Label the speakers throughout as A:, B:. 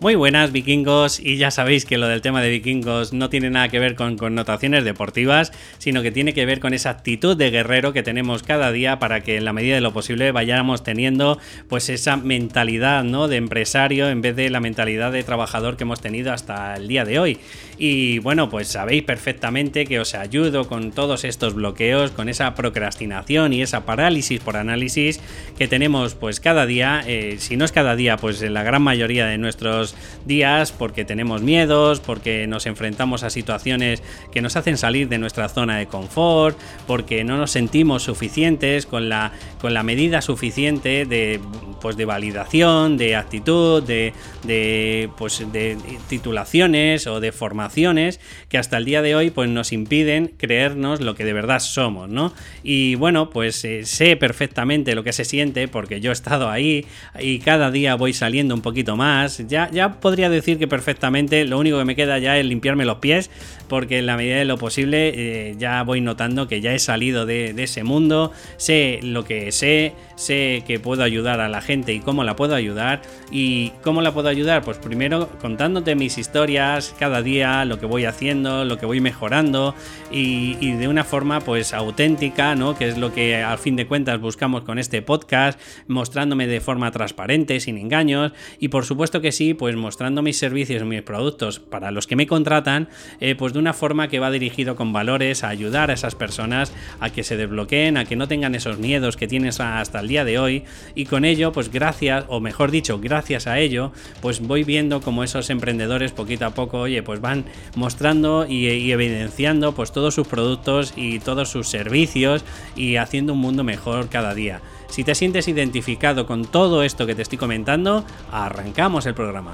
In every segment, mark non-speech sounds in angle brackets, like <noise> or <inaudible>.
A: Muy buenas vikingos y ya sabéis que lo del tema de vikingos no tiene nada que ver con connotaciones deportivas, sino que tiene que ver con esa actitud de guerrero que tenemos cada día para que en la medida de lo posible vayamos teniendo pues esa mentalidad ¿no? de empresario en vez de la mentalidad de trabajador que hemos tenido hasta el día de hoy. Y bueno, pues sabéis perfectamente que os ayudo con todos estos bloqueos, con esa procrastinación y esa parálisis por análisis que tenemos pues cada día, eh, si no es cada día, pues en la gran mayoría de nuestros días porque tenemos miedos, porque nos enfrentamos a situaciones que nos hacen salir de nuestra zona de confort, porque no nos sentimos suficientes con la, con la medida suficiente de, pues de validación, de actitud, de, de, pues de titulaciones o de formaciones que hasta el día de hoy pues nos impiden creernos lo que de verdad somos, ¿no? Y bueno, pues eh, sé perfectamente lo que se siente porque yo he estado ahí y cada día voy saliendo un poquito más, ya, ya podría decir que perfectamente lo único que me queda ya es limpiarme los pies, porque en la medida de lo posible eh, ya voy notando que ya he salido de, ese mundo, sé lo que sé, sé que puedo ayudar a la gente y cómo la puedo ayudar. ¿Y cómo la puedo ayudar? Pues primero contándote mis historias cada día, lo que voy haciendo, lo que voy mejorando y, y de una forma pues auténtica, ¿no? Que es lo que al fin de cuentas buscamos con este podcast, mostrándome de forma transparente, sin engaños y por supuesto que sí, pues pues mostrando mis servicios, mis productos para los que me contratan, eh, pues de una forma que va dirigido con valores a ayudar a esas personas a que se desbloqueen, a que no tengan esos miedos que tienes hasta el día de hoy y con ello, pues gracias, o mejor dicho, gracias a ello, pues voy viendo como esos emprendedores poquito a poco, oye, pues van mostrando y, y evidenciando pues todos sus productos y todos sus servicios y haciendo un mundo mejor cada día. Si te sientes identificado con todo esto que te estoy comentando, arrancamos el programa.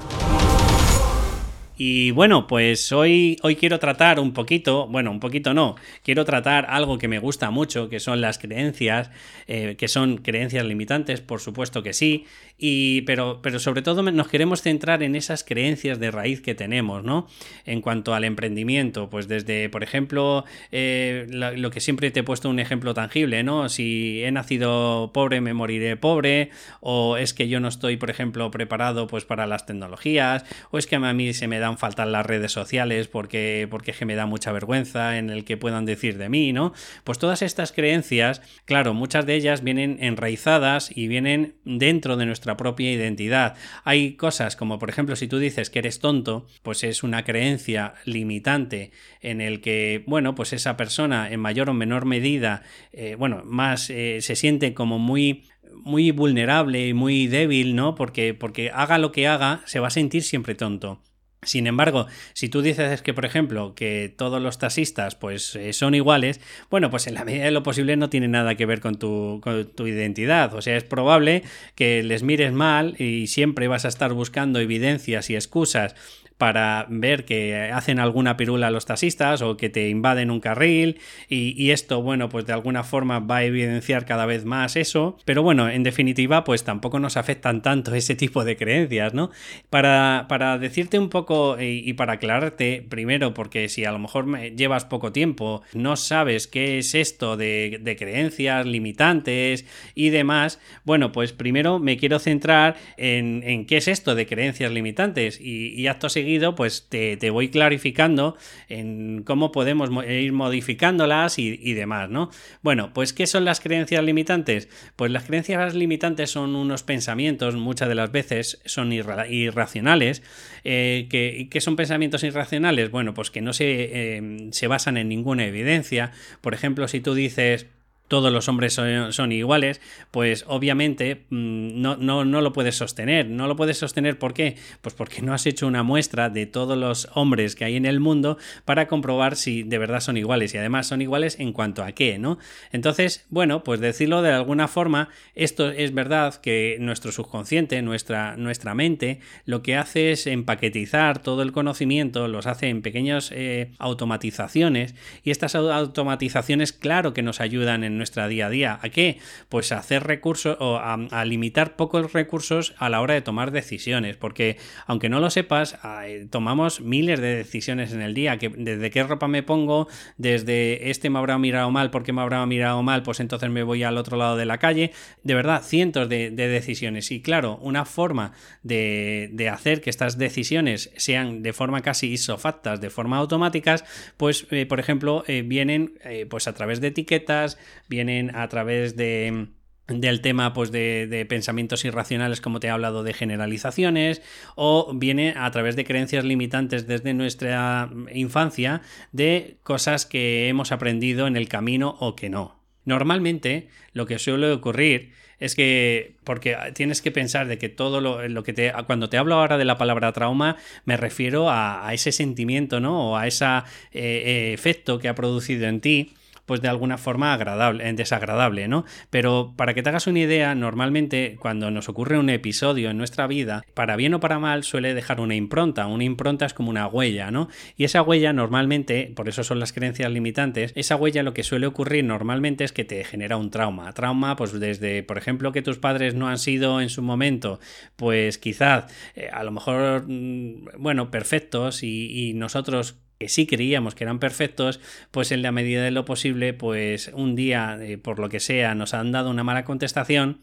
A: Y bueno, pues hoy, hoy quiero tratar un poquito, bueno, un poquito no, quiero tratar algo que me gusta mucho, que son las creencias, eh, que son creencias limitantes, por supuesto que sí, y, pero, pero sobre todo nos queremos centrar en esas creencias de raíz que tenemos, ¿no? En cuanto al emprendimiento, pues desde, por ejemplo, eh, lo, que siempre te he puesto un ejemplo tangible, ¿no? Si he nacido pobre, me moriré pobre, o es que yo no estoy, por ejemplo, preparado pues para las tecnologías, o es que a mí se me da faltan las redes sociales porque, porque que me da mucha vergüenza en el que puedan decir de mí, ¿no? Pues todas estas creencias, claro, muchas de ellas vienen enraizadas y vienen dentro de nuestra propia identidad. Hay cosas como, por ejemplo, si tú dices que eres tonto, pues es una creencia limitante en el que, bueno, pues esa persona en mayor o menor medida, eh, bueno, más eh, se siente como muy muy vulnerable y muy débil, ¿no? Porque, porque haga lo que haga, se va a sentir siempre tonto. Sin embargo, si tú dices que, por ejemplo, que todos los taxistas pues eh, son iguales, bueno, pues en la medida de lo posible no tiene nada que ver con tu, con tu identidad. O sea, es probable que les mires mal y siempre vas a estar buscando evidencias y excusas para ver que hacen alguna pirula a los taxistas o que te invaden un carril y, esto, bueno, pues de alguna forma va a evidenciar cada vez más eso, pero bueno, en definitiva, pues tampoco nos afectan tanto ese tipo de creencias, ¿no? Para, para decirte un poco y, para aclararte, primero, porque si a lo mejor me llevas poco tiempo, no sabes qué es esto de, de creencias limitantes y demás, bueno, pues primero me quiero centrar en, en qué es esto de creencias limitantes y, y acto pues te, voy clarificando en cómo podemos ir modificándolas y, demás, ¿no? Bueno, pues ¿qué son las creencias limitantes? Pues las creencias limitantes son unos pensamientos, muchas de las veces son irracionales. Eh, ¿Qué son pensamientos irracionales? Bueno, pues que no se, eh, se basan en ninguna evidencia. Por ejemplo, si tú dices todos los hombres son, iguales, pues obviamente mm, no, no, no, lo puedes sostener. No lo puedes sostener ¿por qué? Pues porque no has hecho una muestra de todos los hombres que hay en el mundo para comprobar si de verdad son iguales. Y además son iguales en cuanto a qué, ¿no? Entonces, bueno, pues decirlo de alguna forma, esto es verdad que nuestro subconsciente, nuestra, nuestra mente, lo que hace es empaquetizar todo el conocimiento, los hace en pequeñas eh, automatizaciones y estas automatizaciones, claro que nos ayudan en nuestra día a día. ¿A qué? Pues a hacer recursos o a, limitar pocos recursos a la hora de tomar decisiones, porque aunque no lo sepas, tomamos miles de decisiones en el día, que desde qué ropa me pongo, desde este me habrá mirado mal, porque me habrá mirado mal, pues entonces me voy al otro lado de la calle, de verdad, cientos de, decisiones. Y claro, una forma de, de, hacer que estas decisiones sean de forma casi isofactas, de forma automáticas, pues eh, por ejemplo, eh, vienen eh, pues a través de etiquetas, vienen a través de del tema pues de, de, pensamientos irracionales como te he hablado de generalizaciones o viene a través de creencias limitantes desde nuestra infancia de cosas que hemos aprendido en el camino o que no. Normalmente lo que suele ocurrir es que, porque tienes que pensar de que todo lo, que te, cuando te hablo ahora de la palabra trauma, me refiero a, ese sentimiento, ¿no? O a ese eh, efecto que ha producido en ti pues de alguna forma agradable, desagradable, ¿no? Pero para que te hagas una idea, normalmente cuando nos ocurre un episodio en nuestra vida, para bien o para mal, suele dejar una impronta. Una impronta es como una huella, ¿no? Y esa huella normalmente, por eso son las creencias limitantes, esa huella lo que suele ocurrir normalmente es que te genera un trauma. Trauma, pues desde, por ejemplo, que tus padres no han sido en su momento, pues quizás eh, a lo mejor, mm, bueno, perfectos y nosotros que sí creíamos que eran perfectos, pues en la medida de lo posible, pues un día, eh, por lo que sea, nos han dado una mala contestación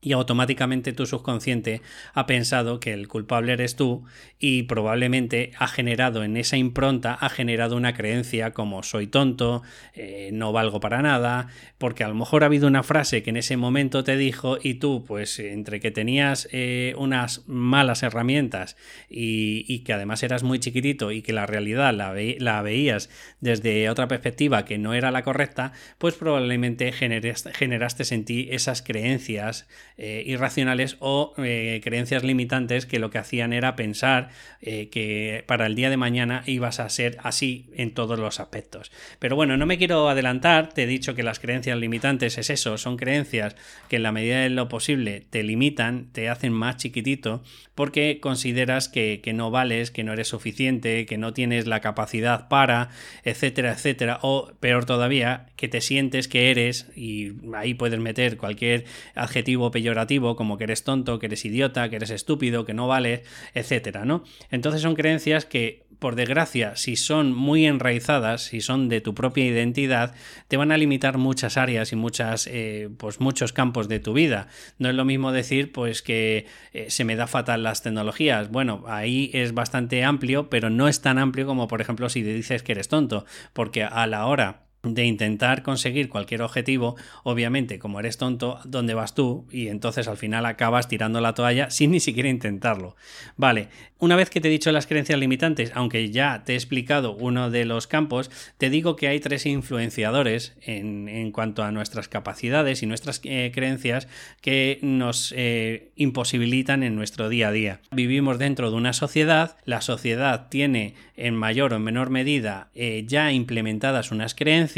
A: y automáticamente tu subconsciente ha pensado que el culpable eres tú y probablemente ha generado en esa impronta, ha generado una creencia como soy tonto, eh, no valgo para nada, porque a lo mejor ha habido una frase que en ese momento te dijo y tú pues entre que tenías eh, unas malas herramientas y, que además eras muy chiquitito y que la realidad la, la, veías desde otra perspectiva que no era la correcta, pues probablemente generaste en ti esas creencias eh, irracionales o eh, creencias limitantes que lo que hacían era pensar eh, que para el día de mañana ibas a ser así en todos los aspectos. Pero bueno, no me quiero adelantar, te he dicho que las creencias limitantes es eso, son creencias que en la medida de lo posible te limitan, te hacen más chiquitito porque consideras que, que no vales, que no eres suficiente, que no tienes la capacidad para, etcétera, etcétera, o peor todavía, que te sientes que eres, y ahí puedes meter cualquier adjetivo peyorativo como que eres tonto, que eres idiota, que eres estúpido, que no vales, etcétera, ¿no? Entonces son creencias que por desgracia, si son muy enraizadas, si son de tu propia identidad, te van a limitar muchas áreas y muchas, eh, pues muchos campos de tu vida. No es lo mismo decir, pues que eh, se me da fatal las tecnologías. Bueno, ahí es bastante amplio, pero no es tan amplio como, por ejemplo, si dices que eres tonto, porque a la hora de intentar conseguir cualquier objetivo, obviamente, como eres tonto, ¿dónde vas tú? Y entonces al final acabas tirando la toalla sin ni siquiera intentarlo. Vale, una vez que te he dicho las creencias limitantes, aunque ya te he explicado uno de los campos, te digo que hay tres influenciadores en, cuanto a nuestras capacidades y nuestras eh, creencias que nos eh, imposibilitan en nuestro día a día. Vivimos dentro de una sociedad, la sociedad tiene en mayor o menor medida eh, ya implementadas unas creencias,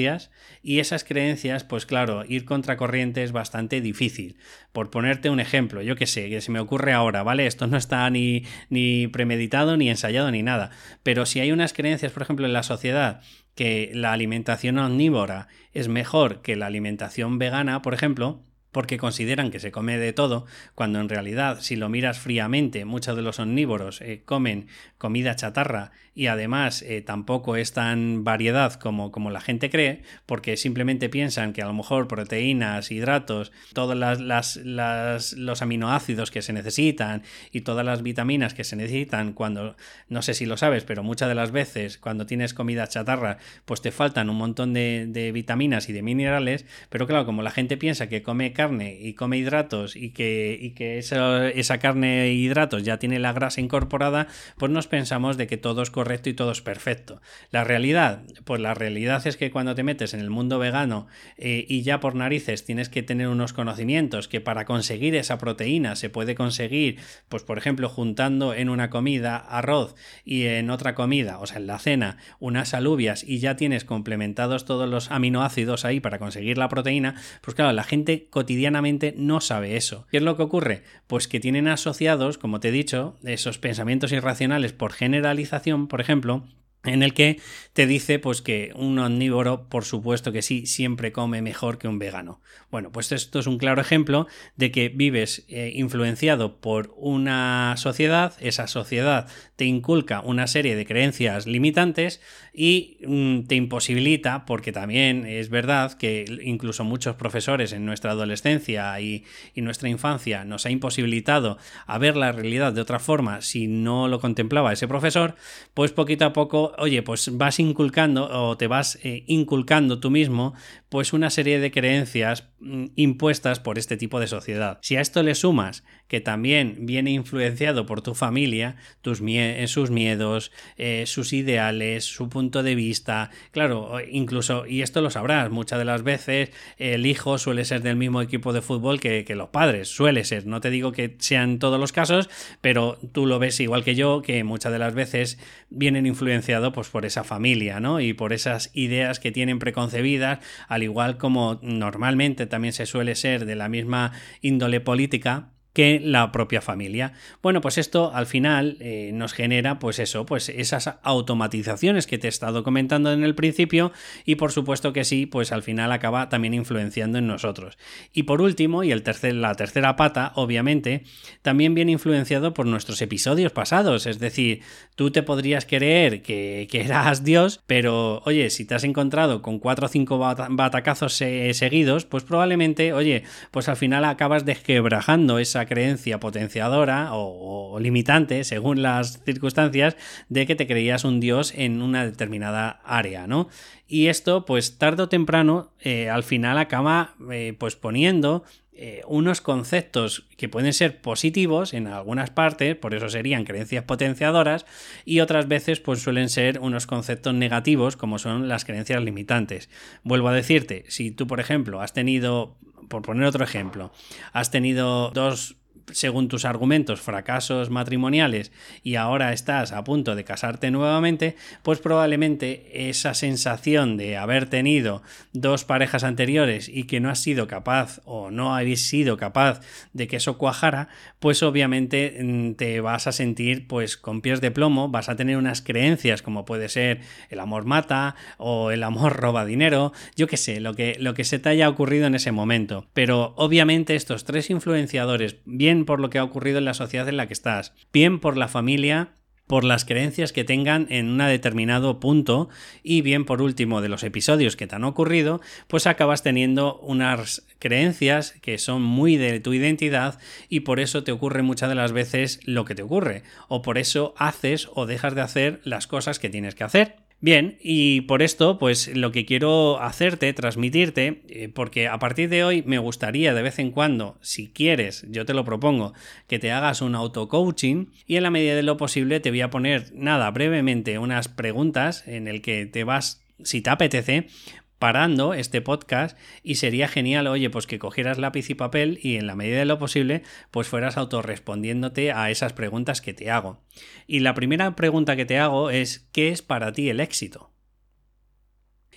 A: y esas creencias, pues claro, ir contra corriente es bastante difícil. Por ponerte un ejemplo, yo que sé, que se me ocurre ahora, ¿vale? Esto no está ni, ni premeditado, ni ensayado, ni nada. Pero si hay unas creencias, por ejemplo, en la sociedad que la alimentación omnívora es mejor que la alimentación vegana, por ejemplo, porque consideran que se come de todo, cuando en realidad, si lo miras fríamente, muchos de los omnívoros eh, comen comida chatarra y además eh, tampoco es tan variedad como, como la gente cree, porque simplemente piensan que a lo mejor proteínas, hidratos, todos las, los aminoácidos que se necesitan y todas las vitaminas que se necesitan cuando, no sé si lo sabes, pero muchas de las veces cuando tienes comida chatarra, pues te faltan un montón de vitaminas y de minerales, pero claro, como la gente piensa que come carne y come hidratos y que, y que esa, carne e hidratos ya tiene la grasa incorporada, pues nos pensamos de que todo es correcto y todo es perfecto. La realidad, pues la realidad es que cuando te metes en el mundo vegano eh, y ya por narices tienes que tener unos conocimientos que para conseguir esa proteína se puede conseguir, pues por ejemplo, juntando en una comida arroz y en otra comida, o sea, en la cena, unas alubias y ya tienes complementados todos los aminoácidos ahí para conseguir la proteína, pues claro, la gente cotidianamente no sabe eso. ¿Qué es lo que ocurre? Pues que tienen asociados, como te he dicho, esos pensamientos irracionales por generalización, por ejemplo, en el que te dice pues que un omnívoro, por supuesto que sí, siempre come mejor que un vegano. Bueno, pues esto es un claro ejemplo de que vives eh, influenciado por una sociedad, esa sociedad te inculca una serie de creencias limitantes y mm, te imposibilita, porque también es verdad que incluso muchos profesores en nuestra adolescencia y, y nuestra infancia nos ha imposibilitado a ver la realidad de otra forma si no lo contemplaba ese profesor, pues poquito a poco oye, pues vas inculcando o te vas eh, inculcando tú mismo, pues una serie de creencias impuestas por este tipo de sociedad. Si a esto le sumas que también viene influenciado por tu familia, tus eh, sus miedos, eh, sus ideales, su punto de vista, claro, incluso, y esto lo sabrás, muchas de las veces el hijo suele ser del mismo equipo de fútbol que, que los padres, suele ser, no te digo que sean todos los casos, pero tú lo ves igual que yo, que muchas de las veces vienen influenciados pues, por esa familia, ¿no? Y por esas ideas que tienen preconcebidas, al igual como normalmente también se suele ser de la misma índole política, que la propia familia. Bueno, pues esto al final eh, nos genera, pues eso, pues esas automatizaciones que te he estado comentando en el principio y por supuesto que sí, pues al final acaba también influenciando en nosotros. Y por último, y el tercer, la tercera pata, obviamente, también viene influenciado por nuestros episodios pasados, es decir, tú te podrías creer que, que eras Dios, pero oye, si te has encontrado con cuatro o cinco batacazos eh, seguidos, pues probablemente, oye, pues al final acabas desquebrajando esa creencia potenciadora o, limitante, según las circunstancias, de que te creías un dios en una determinada área, ¿no? Y esto, pues tarde o temprano, eh, al final acaba eh, pues poniendo eh, unos conceptos que pueden ser positivos en algunas partes, por eso serían creencias potenciadoras, y otras veces pues suelen ser unos conceptos negativos como son las creencias limitantes. Vuelvo a decirte, si tú por ejemplo has tenido por poner otro ejemplo, has tenido dos según tus argumentos, fracasos matrimoniales y ahora estás a punto de casarte nuevamente, pues probablemente esa sensación de haber tenido dos parejas anteriores y que no has sido capaz o no habéis sido capaz de que eso cuajara, pues obviamente mm, te vas a sentir pues con pies de plomo, vas a tener unas creencias como puede ser el amor mata o el amor <laughs> roba dinero, yo qué sé, lo que, lo que se te haya ocurrido en ese momento. Pero obviamente estos tres influenciadores bien por lo que ha ocurrido en la sociedad en la que estás, bien por la familia por las creencias que tengan en un determinado punto y bien por último de los episodios que te han ocurrido, pues acabas teniendo unas creencias que son muy de tu identidad y por eso te ocurre muchas de las veces lo que te ocurre o por eso haces o dejas de hacer las cosas que tienes que hacer. Bien, y por esto, pues lo que quiero hacerte, transmitirte, eh, porque a partir de hoy me gustaría de vez en cuando, si quieres, yo te lo propongo, que te hagas un auto-coaching y en la medida de lo posible te voy a poner, nada, brevemente unas preguntas en el que te vas si te apetece, parando este podcast y sería genial, oye, pues que cogieras lápiz y papel y en la medida de lo posible, pues fueras autorrespondiéndote a esas preguntas que te hago. Y la primera pregunta que te hago es, ¿qué es para ti el éxito?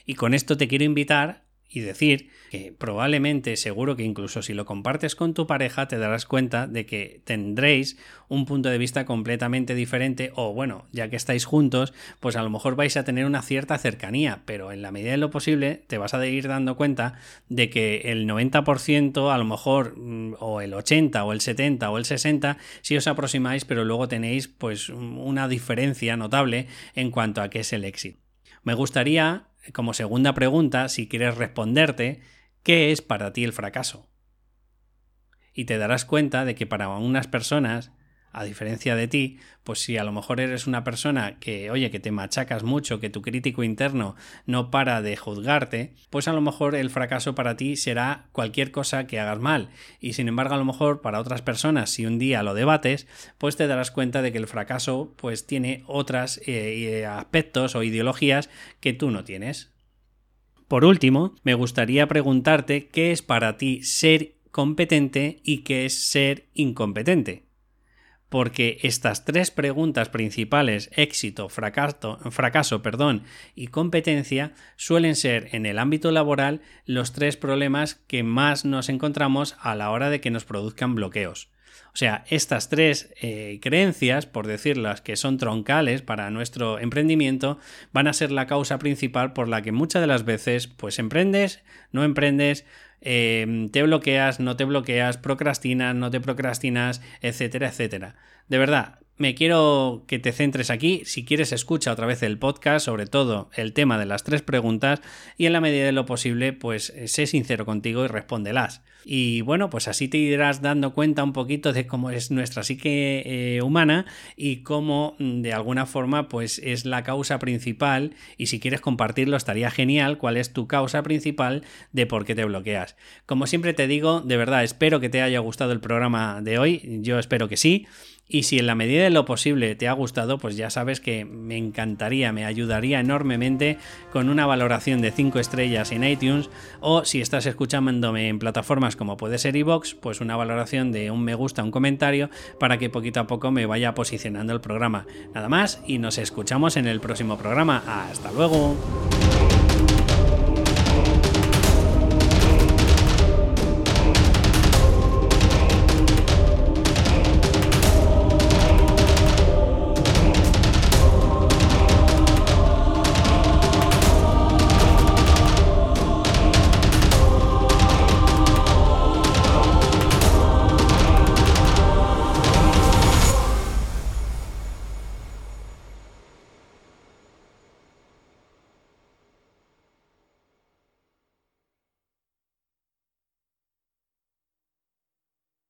A: Y con esto te quiero invitar y decir que probablemente, seguro que incluso si lo compartes con tu pareja, te darás cuenta de que tendréis un punto de vista completamente diferente o bueno, ya que estáis juntos, pues a lo mejor vais a tener una cierta cercanía, pero en la medida de lo posible te vas a ir dando cuenta de que el 90% a lo mejor mm, o el 80 o el 70 o el 60 si os aproximáis, pero luego tenéis pues una diferencia notable en cuanto a qué es el éxito. Me gustaría como segunda pregunta, si quieres responderte, ¿qué es para ti el fracaso? Y te darás cuenta de que para unas personas a diferencia de ti, pues si a lo mejor eres una persona que, oye, que te machacas mucho, que tu crítico interno no para de juzgarte, pues a lo mejor el fracaso para ti será cualquier cosa que hagas mal. Y sin embargo, a lo mejor para otras personas, si un día lo debates, pues te darás cuenta de que el fracaso pues tiene otros eh, aspectos o ideologías que tú no tienes. Por último, me gustaría preguntarte qué es para ti ser competente y qué es ser incompetente porque estas tres preguntas principales, éxito, fracaso, fracaso perdón, y competencia, suelen ser en el ámbito laboral los tres problemas que más nos encontramos a la hora de que nos produzcan bloqueos. O sea, estas tres eh, creencias, por decirlas, que son troncales para nuestro emprendimiento, van a ser la causa principal por la que muchas de las veces, pues emprendes, no emprendes, eh, te bloqueas, no te bloqueas, procrastinas, no te procrastinas, etcétera, etcétera. De verdad, me quiero que te centres aquí. Si quieres, escucha otra vez el podcast, sobre todo el tema de las tres preguntas, y en la medida de lo posible, pues sé sincero contigo y respóndelas. Y bueno, pues así te irás dando cuenta un poquito de cómo es nuestra psique eh, humana y cómo mm, de alguna forma pues es la causa principal y si quieres compartirlo estaría genial cuál es tu causa principal de por qué te bloqueas. Como siempre te digo, de verdad espero que te haya gustado el programa de hoy, yo espero que sí. Y si en la medida de lo posible te ha gustado, pues ya sabes que me encantaría, me ayudaría enormemente con una valoración de 5 estrellas en iTunes o si estás escuchándome en plataformas como puede ser iVoox, pues una valoración de un me gusta, un comentario para que poquito a poco me vaya posicionando el programa. Nada más y nos escuchamos en el próximo programa. Hasta luego.